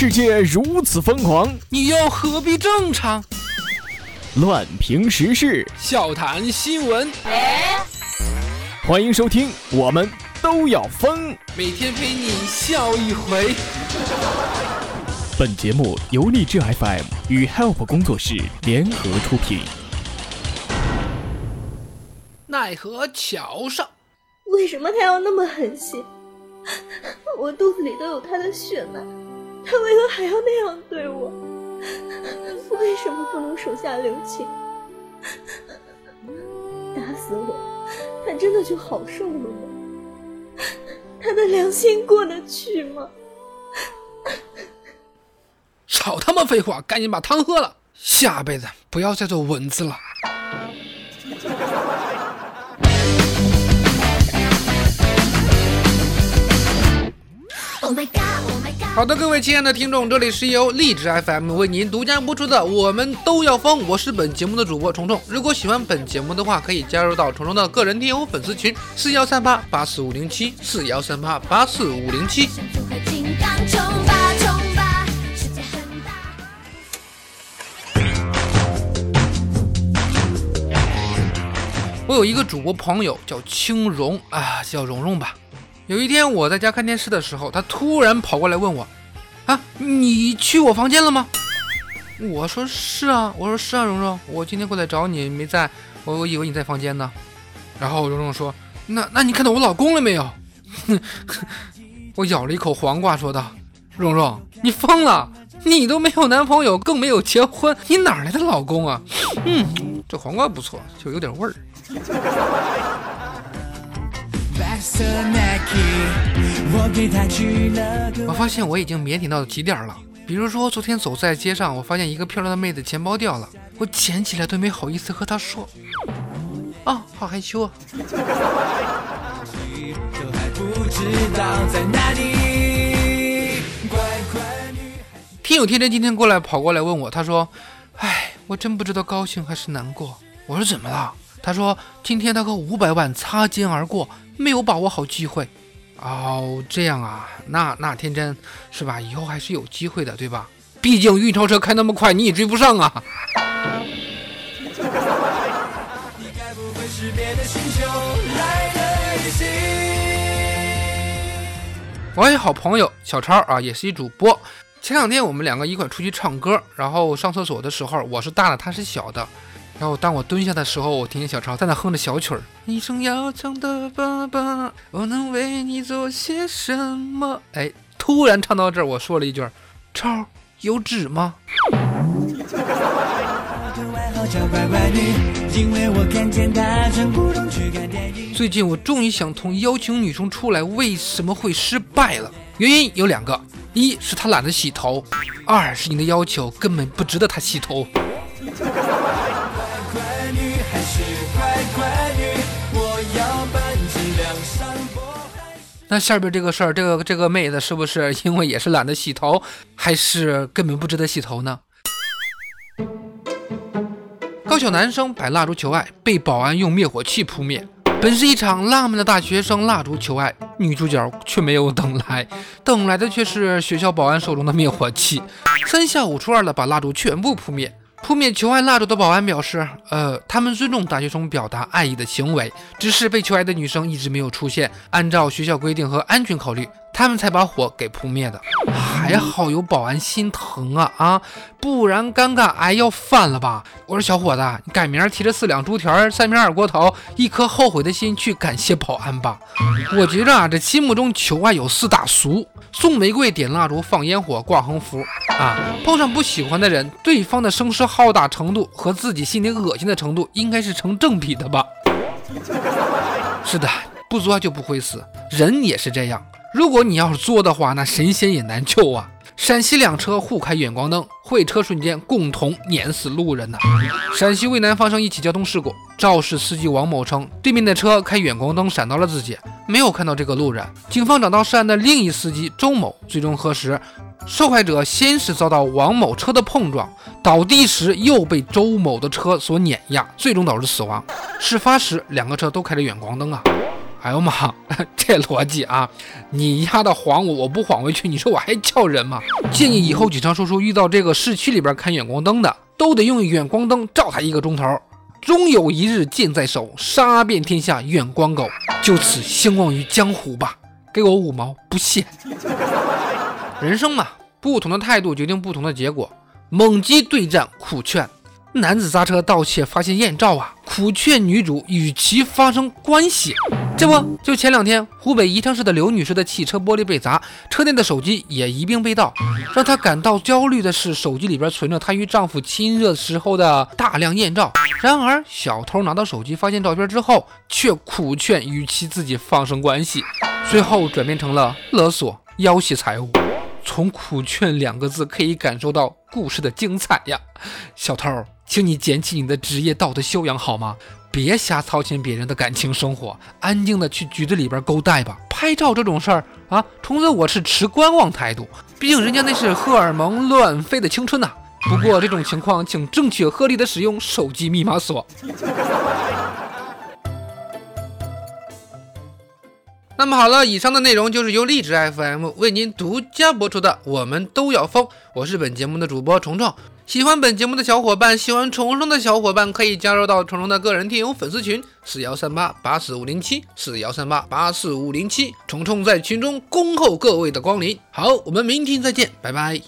世界如此疯狂，你又何必正常？乱评时事，笑谈新闻，欢迎收听，我们都要疯。每天陪你笑一回。本节目由励志 FM 与 Help 工作室联合出品。奈何桥上，为什么他要那么狠心？我肚子里都有他的血脉，他为何还要那样对我？为什么不能手下留情？打死我，他真的就好受了吗？他的良心过得去吗？少他妈废话，赶紧把汤喝了，下辈子不要再做蚊子了。好的，各位亲爱的听众，这里是由荔枝 FM 为您独家播出的《我们都要疯》，我是本节目的主播虫虫。如果喜欢本节目的话，可以加入到虫虫的个人听友粉丝群：四幺三八八四五零七，四幺三八八四五零七。我有一个主播朋友叫青蓉啊，叫蓉蓉吧。有一天我在家看电视的时候，他突然跑过来问我：“啊，你去我房间了吗？”我说：“是啊。”我说：“是啊，蓉蓉，我今天过来找你没在，我我以为你在房间呢。”然后蓉蓉说：“那那你看到我老公了没有？” 我咬了一口黄瓜说道：“蓉蓉，你疯了？你都没有男朋友，更没有结婚，你哪来的老公啊？”嗯，这黄瓜不错，就有点味儿。我发现我已经腼腆到极点了。比如说，昨天走在街上，我发现一个漂亮的妹子钱包掉了，我捡起来都没好意思和她说。啊，好害羞啊！听友天真今天过来跑过来问我，他说：“哎，我真不知道高兴还是难过。”我说：“怎么了？”他说：“今天他和五百万擦肩而过。”没有把握好机会，哦，这样啊，那那天真是吧？以后还是有机会的，对吧？毕竟运钞车开那么快，你也追不上啊。我还有好朋友小超啊，也是一主播。前两天我们两个一块出去唱歌，然后上厕所的时候，我是大的，他是小的。然后当我蹲下的时候，我听见小超在那哼着小曲儿。一生要强的爸爸，我能为你做些什么？哎，突然唱到这儿，我说了一句：“超有纸吗？”最近我终于想通邀请女生出来为什么会失败了，原因有两个：一是她懒得洗头，二是你的要求根本不值得她洗头。那下边这个事儿，这个这个妹子是不是 因为也是懒得洗头，还是根本不值得洗头呢？高校男生摆蜡烛求爱，被保安用灭火器扑灭。本是一场浪漫的大学生蜡烛求爱，女主角却没有等来，等来的却是学校保安手中的灭火器，三下五除二的把蜡烛全部扑灭。扑灭求爱蜡烛的保安表示：“呃，他们尊重大学生表达爱意的行为，只是被求爱的女生一直没有出现。按照学校规定和安全考虑，他们才把火给扑灭的。还好有保安心疼啊啊，不然尴尬癌要犯了吧？我说小伙子，你改明儿提着四两猪蹄儿、三瓶二锅头、一颗后悔的心去感谢保安吧。我觉着啊，这心目中求爱有四大俗：送玫瑰、点蜡烛、放烟火、挂横幅。”啊，碰上不喜欢的人，对方的声势浩大程度和自己心里恶心的程度应该是成正比的吧？是的，不作就不会死，人也是这样。如果你要是作的话，那神仙也难救啊。陕西两车互开远光灯，会车瞬间共同碾死路人呐！陕西渭南发生一起交通事故，肇事司机王某称，对面的车开远光灯闪到了自己，没有看到这个路人。警方找到涉案的另一司机周某，最终核实，受害者先是遭到王某车的碰撞，倒地时又被周某的车所碾压，最终导致死亡。事发时两个车都开着远光灯啊！哎呦妈，这逻辑啊！你丫的晃我，我不晃回去，你说我还叫人吗？建议以后警察叔叔遇到这个市区里边看远光灯的，都得用远光灯照他一个钟头。终有一日剑在手，杀遍天下远光狗，就此相忘于江湖吧。给我五毛，不谢。人生嘛，不同的态度决定不同的结果。猛击对战苦劝，男子刹车盗窃发现艳照啊，苦劝女主与其发生关系。这不就前两天，湖北宜昌市的刘女士的汽车玻璃被砸，车内的手机也一并被盗。让她感到焦虑的是，手机里边存着她与丈夫亲热时候的大量艳照。然而，小偷拿到手机发现照片之后，却苦劝与其自己发生关系，最后转变成了勒索、要挟财物。从“苦劝”两个字可以感受到故事的精彩呀！小偷，请你捡起你的职业道德修养好吗？别瞎操心别人的感情生活，安静的去局子里边勾带吧。拍照这种事儿啊，虫子我是持观望态度。毕竟人家那是荷尔蒙乱飞的青春呐。不过这种情况，请正确合理的使用手机密码锁。那么好了，以上的内容就是由荔枝 FM 为您独家播出的。我们都要疯，我是本节目的主播虫虫。喜欢本节目的小伙伴，喜欢虫虫的小伙伴可以加入到虫虫的个人听友粉丝群四幺三八八四五零七四幺三八八四五零七，虫虫在群中恭候各位的光临。好，我们明天再见，拜拜。